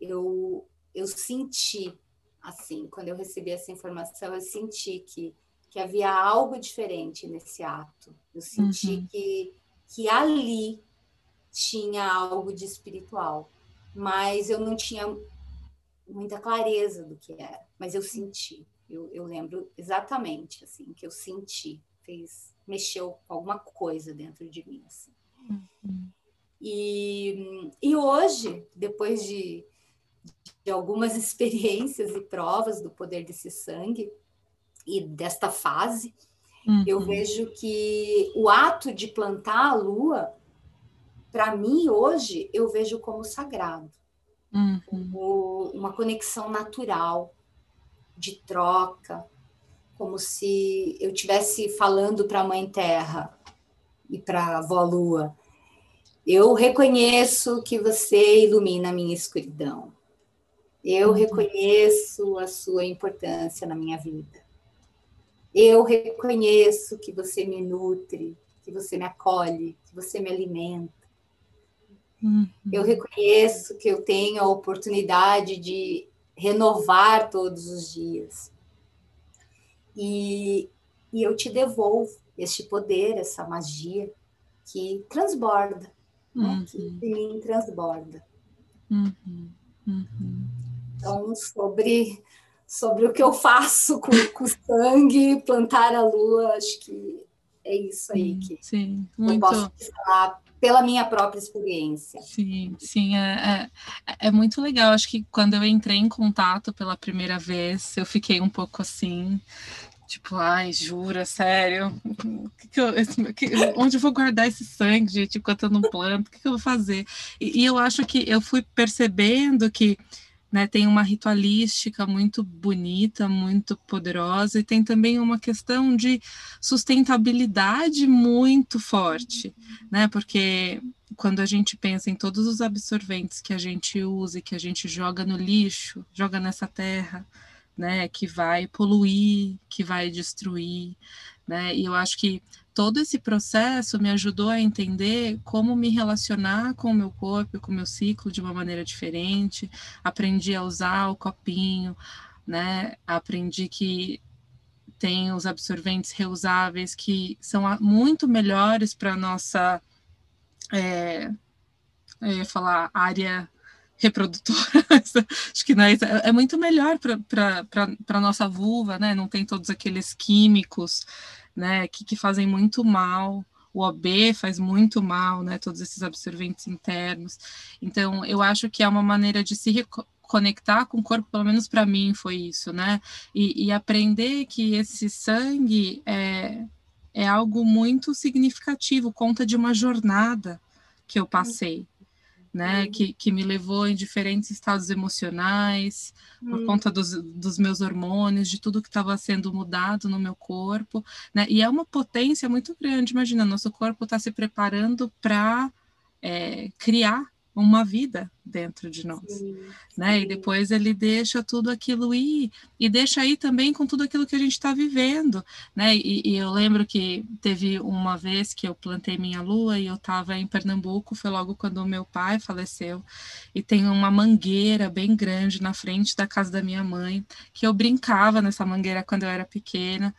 eu eu senti, assim, quando eu recebi essa informação, eu senti que, que havia algo diferente nesse ato. Eu senti uhum. que, que ali tinha algo de espiritual, mas eu não tinha muita clareza do que era, mas eu senti. Eu, eu lembro exatamente assim que eu senti, fez mexeu alguma coisa dentro de mim. Assim. Uhum. E, e hoje, depois de de algumas experiências e provas do poder desse sangue e desta fase, uhum. eu vejo que o ato de plantar a lua, para mim hoje, eu vejo como sagrado, uhum. como uma conexão natural de troca, como se eu estivesse falando para a Mãe Terra e para a Avó Lua. Eu reconheço que você ilumina a minha escuridão. Eu uhum. reconheço a sua importância na minha vida. Eu reconheço que você me nutre, que você me acolhe, que você me alimenta. Uhum. Eu reconheço que eu tenho a oportunidade de renovar todos os dias. E, e eu te devolvo este poder, essa magia que transborda, uhum. né? que em mim transborda. Uhum. Uhum. Então, sobre, sobre o que eu faço com, com o sangue, plantar a lua, acho que é isso aí que sim, muito... eu posso falar pela minha própria experiência. Sim, sim, é, é, é, muito legal. Acho que quando eu entrei em contato pela primeira vez, eu fiquei um pouco assim, tipo, ai, jura, sério? Que que eu, que, onde eu vou guardar esse sangue, gente, enquanto eu não planto? O que, que eu vou fazer? E, e eu acho que eu fui percebendo que né, tem uma ritualística muito bonita, muito poderosa, e tem também uma questão de sustentabilidade muito forte, né? Porque quando a gente pensa em todos os absorventes que a gente usa e que a gente joga no lixo, joga nessa terra, né, que vai poluir, que vai destruir, né? E eu acho que todo esse processo me ajudou a entender como me relacionar com o meu corpo, com o meu ciclo de uma maneira diferente. Aprendi a usar o copinho, né? Aprendi que tem os absorventes reusáveis que são muito melhores para nossa é, falar área reprodutora, acho que não é, é muito melhor para a nossa vulva, né? Não tem todos aqueles químicos, né? Que, que fazem muito mal. O OB faz muito mal, né? Todos esses absorventes internos. Então, eu acho que é uma maneira de se conectar com o corpo, pelo menos para mim foi isso, né? E, e, aprender que esse sangue é, é algo muito significativo, conta de uma jornada que eu passei né, uhum. que, que me levou em diferentes estados emocionais, por uhum. conta dos, dos meus hormônios, de tudo que estava sendo mudado no meu corpo, né, e é uma potência muito grande, imagina, nosso corpo está se preparando para é, criar uma vida dentro de nós, sim, né? Sim. E depois ele deixa tudo aquilo ir e deixa aí também com tudo aquilo que a gente está vivendo, né? E, e, eu lembro que teve uma vez que eu plantei minha lua e eu estava em Pernambuco, foi logo quando meu pai faleceu e tem uma mangueira bem grande na frente da casa da minha mãe que eu brincava nessa mangueira quando eu era pequena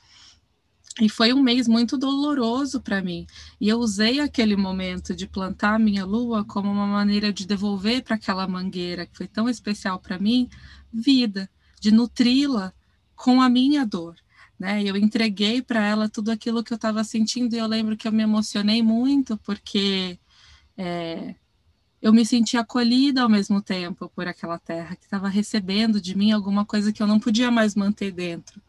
e foi um mês muito doloroso para mim. E eu usei aquele momento de plantar a minha lua como uma maneira de devolver para aquela mangueira que foi tão especial para mim vida, de nutri-la com a minha dor. Né? Eu entreguei para ela tudo aquilo que eu estava sentindo e eu lembro que eu me emocionei muito porque é, eu me senti acolhida ao mesmo tempo por aquela terra que estava recebendo de mim alguma coisa que eu não podia mais manter dentro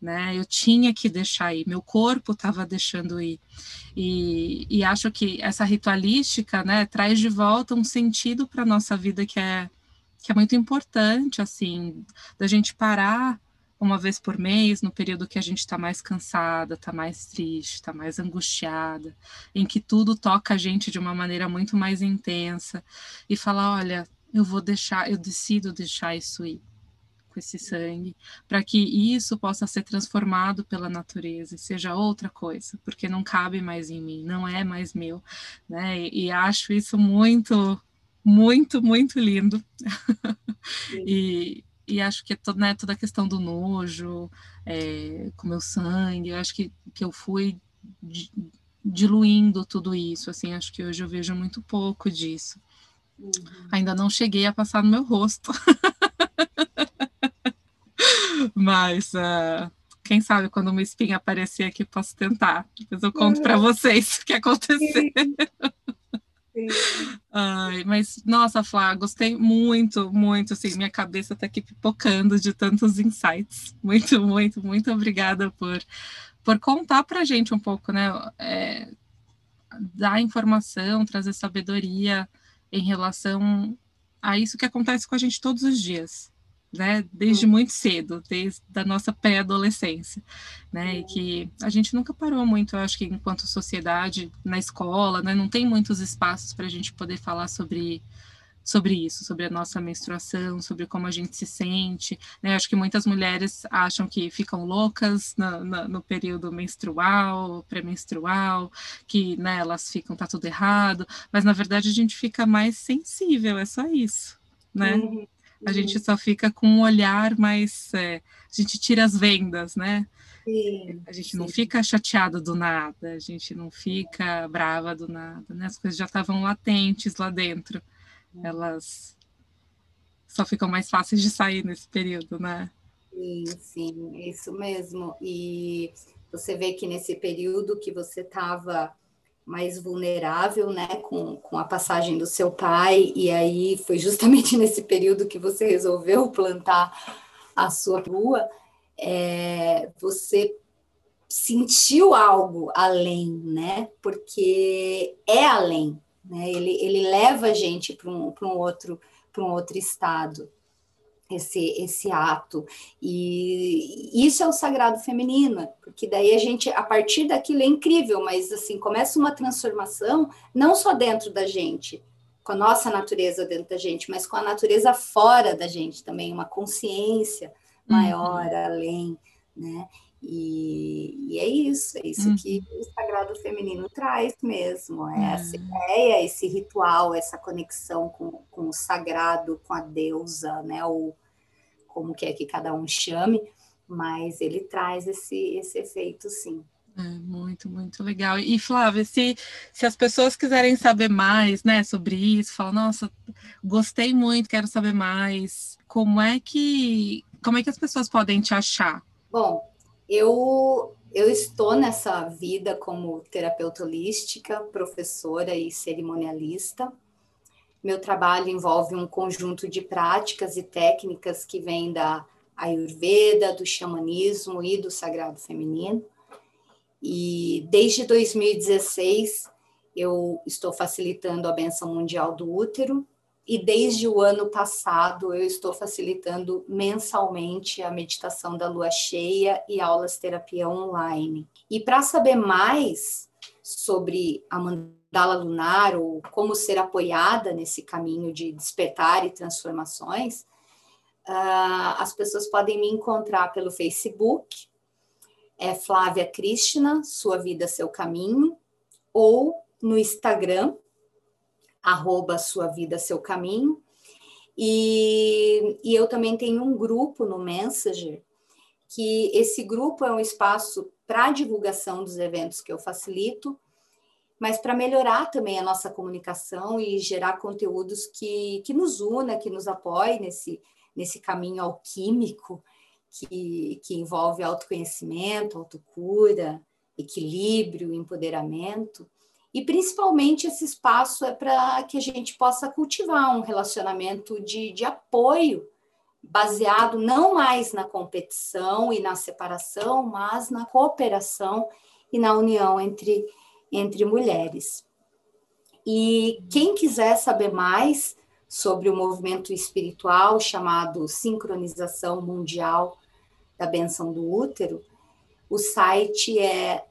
né? Eu tinha que deixar ir, meu corpo estava deixando ir. E, e, acho que essa ritualística, né, traz de volta um sentido para a nossa vida que é, que é muito importante, assim, da gente parar uma vez por mês, no período que a gente está mais cansada, está mais triste, está mais angustiada, em que tudo toca a gente de uma maneira muito mais intensa, e falar: olha, eu vou deixar, eu decido deixar isso ir com esse sangue, para que isso possa ser transformado pela natureza e seja outra coisa, porque não cabe mais em mim, não é mais meu, né? E, e acho isso muito, muito, muito lindo. e, e acho que é né, toda a questão do nojo, é, com meu sangue, eu acho que, que eu fui diluindo tudo isso, assim, acho que hoje eu vejo muito pouco disso. Uhum. Ainda não cheguei a passar no meu rosto. Mas uh, quem sabe quando uma espinha aparecer aqui, posso tentar. Depois eu conto para vocês o que aconteceu. Ai, mas, nossa, Flá, gostei muito, muito, assim, minha cabeça está aqui pipocando de tantos insights. Muito, muito, muito obrigada por, por contar para a gente um pouco, né, é, dar informação, trazer sabedoria em relação a isso que acontece com a gente todos os dias, né, desde muito cedo, desde a nossa pré-adolescência, né, e que a gente nunca parou muito, eu acho que enquanto sociedade, na escola, né, não tem muitos espaços para a gente poder falar sobre sobre isso, sobre a nossa menstruação, sobre como a gente se sente, né, acho que muitas mulheres acham que ficam loucas no, no, no período menstrual, pré-menstrual, que, né, elas ficam, tá tudo errado, mas na verdade a gente fica mais sensível, é só isso, né, uhum a gente só fica com um olhar mais. É, a gente tira as vendas, né? Sim, a gente sim. não fica chateado do nada, a gente não fica brava do nada, né? As coisas já estavam latentes lá dentro. Elas só ficam mais fáceis de sair nesse período, né? Sim, sim, isso mesmo. E você vê que nesse período que você estava mais vulnerável, né, com, com a passagem do seu pai, e aí foi justamente nesse período que você resolveu plantar a sua rua, é, você sentiu algo além, né, porque é além, né, ele, ele leva a gente para um, um, outro, um outro estado esse, esse ato. E isso é o sagrado feminino, porque daí a gente, a partir daquilo é incrível, mas assim, começa uma transformação, não só dentro da gente, com a nossa natureza dentro da gente, mas com a natureza fora da gente também, uma consciência maior, uhum. além, né? E, e, é isso, é isso uhum. que o sagrado feminino traz mesmo, é uhum. essa ideia, esse ritual, essa conexão com, com o sagrado, com a deusa, né? Ou como quer que cada um chame, mas ele traz esse, esse efeito, sim. É, muito, muito legal. E Flávia, se, se as pessoas quiserem saber mais, né, sobre isso, falam, nossa, gostei muito, quero saber mais, como é que como é que as pessoas podem te achar? Bom, eu eu estou nessa vida como terapeuta holística, professora e cerimonialista. Meu trabalho envolve um conjunto de práticas e técnicas que vêm da Ayurveda, do xamanismo e do sagrado feminino. E desde 2016 eu estou facilitando a benção mundial do útero e desde o ano passado eu estou facilitando mensalmente a meditação da lua cheia e aulas terapia online. E para saber mais sobre a mandala lunar ou como ser apoiada nesse caminho de despertar e transformações, uh, as pessoas podem me encontrar pelo Facebook, é Flávia Krishna, Sua Vida, Seu Caminho, ou no Instagram, arroba Sua Vida, Seu Caminho. E, e eu também tenho um grupo no Messenger, que esse grupo é um espaço para divulgação dos eventos que eu facilito, mas para melhorar também a nossa comunicação e gerar conteúdos que, que nos una, que nos apoie nesse, nesse caminho alquímico que, que envolve autoconhecimento, autocura, equilíbrio, empoderamento. E principalmente esse espaço é para que a gente possa cultivar um relacionamento de, de apoio, baseado não mais na competição e na separação, mas na cooperação e na união entre, entre mulheres. E quem quiser saber mais sobre o movimento espiritual chamado Sincronização Mundial da benção do útero, o site é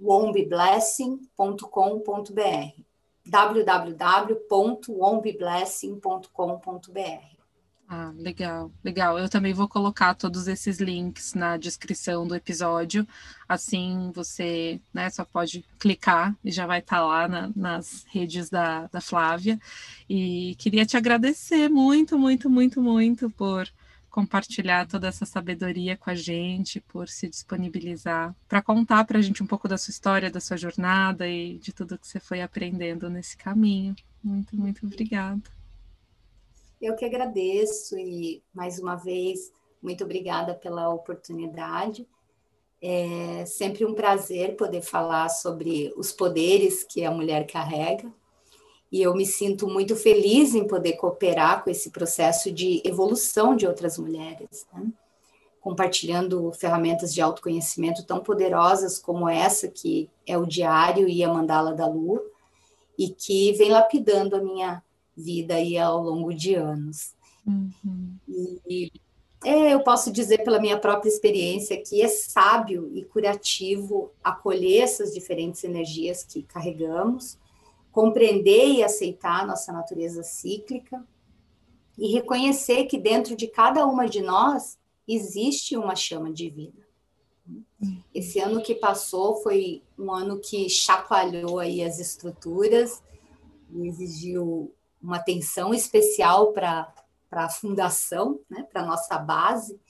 www.wombeblessing.com.br www.wombeblessing.com.br ah, legal, legal. Eu também vou colocar todos esses links na descrição do episódio. Assim você né, só pode clicar e já vai estar tá lá na, nas redes da, da Flávia. E queria te agradecer muito, muito, muito, muito por compartilhar toda essa sabedoria com a gente, por se disponibilizar para contar para a gente um pouco da sua história, da sua jornada e de tudo que você foi aprendendo nesse caminho. Muito, muito obrigada. Eu que agradeço e, mais uma vez, muito obrigada pela oportunidade. É sempre um prazer poder falar sobre os poderes que a mulher carrega e eu me sinto muito feliz em poder cooperar com esse processo de evolução de outras mulheres, né? compartilhando ferramentas de autoconhecimento tão poderosas como essa, que é o Diário e a Mandala da Lua, e que vem lapidando a minha vida aí ao longo de anos. Uhum. E é, eu posso dizer pela minha própria experiência que é sábio e curativo acolher essas diferentes energias que carregamos, compreender e aceitar nossa natureza cíclica e reconhecer que dentro de cada uma de nós existe uma chama divina. Esse ano que passou foi um ano que chacoalhou aí as estruturas e exigiu uma atenção especial para a fundação, né, para a nossa base.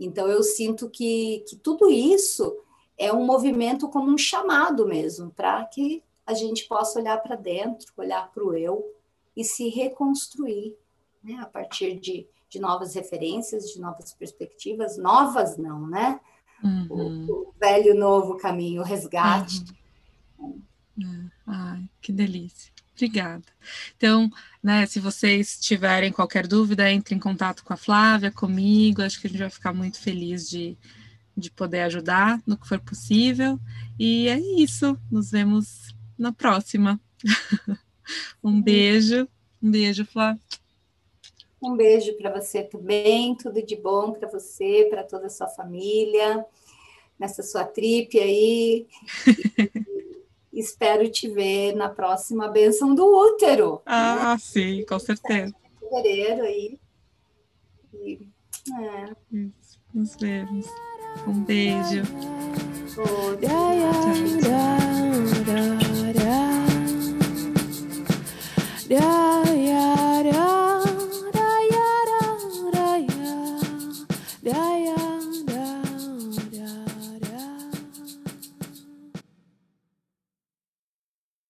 Então, eu sinto que, que tudo isso é um movimento como um chamado mesmo, para que a gente possa olhar para dentro, olhar para o eu e se reconstruir né, a partir de, de novas referências, de novas perspectivas, novas não, né? Uhum. O, o, velho novo caminho, o resgate. Uhum. É. Ai, que delícia. Obrigada. Então, né, se vocês tiverem qualquer dúvida, entre em contato com a Flávia, comigo. Acho que a gente vai ficar muito feliz de, de poder ajudar no que for possível. E é isso. Nos vemos na próxima. um beijo, um beijo, Flá. Um beijo para você também, tudo de bom para você, para toda a sua família, nessa sua trip aí. espero te ver na próxima benção do útero. Ah, né? sim, com certeza. Fevereiro aí. E, é. Isso. Nos vemos. Um beijo. Tchau. Yeah.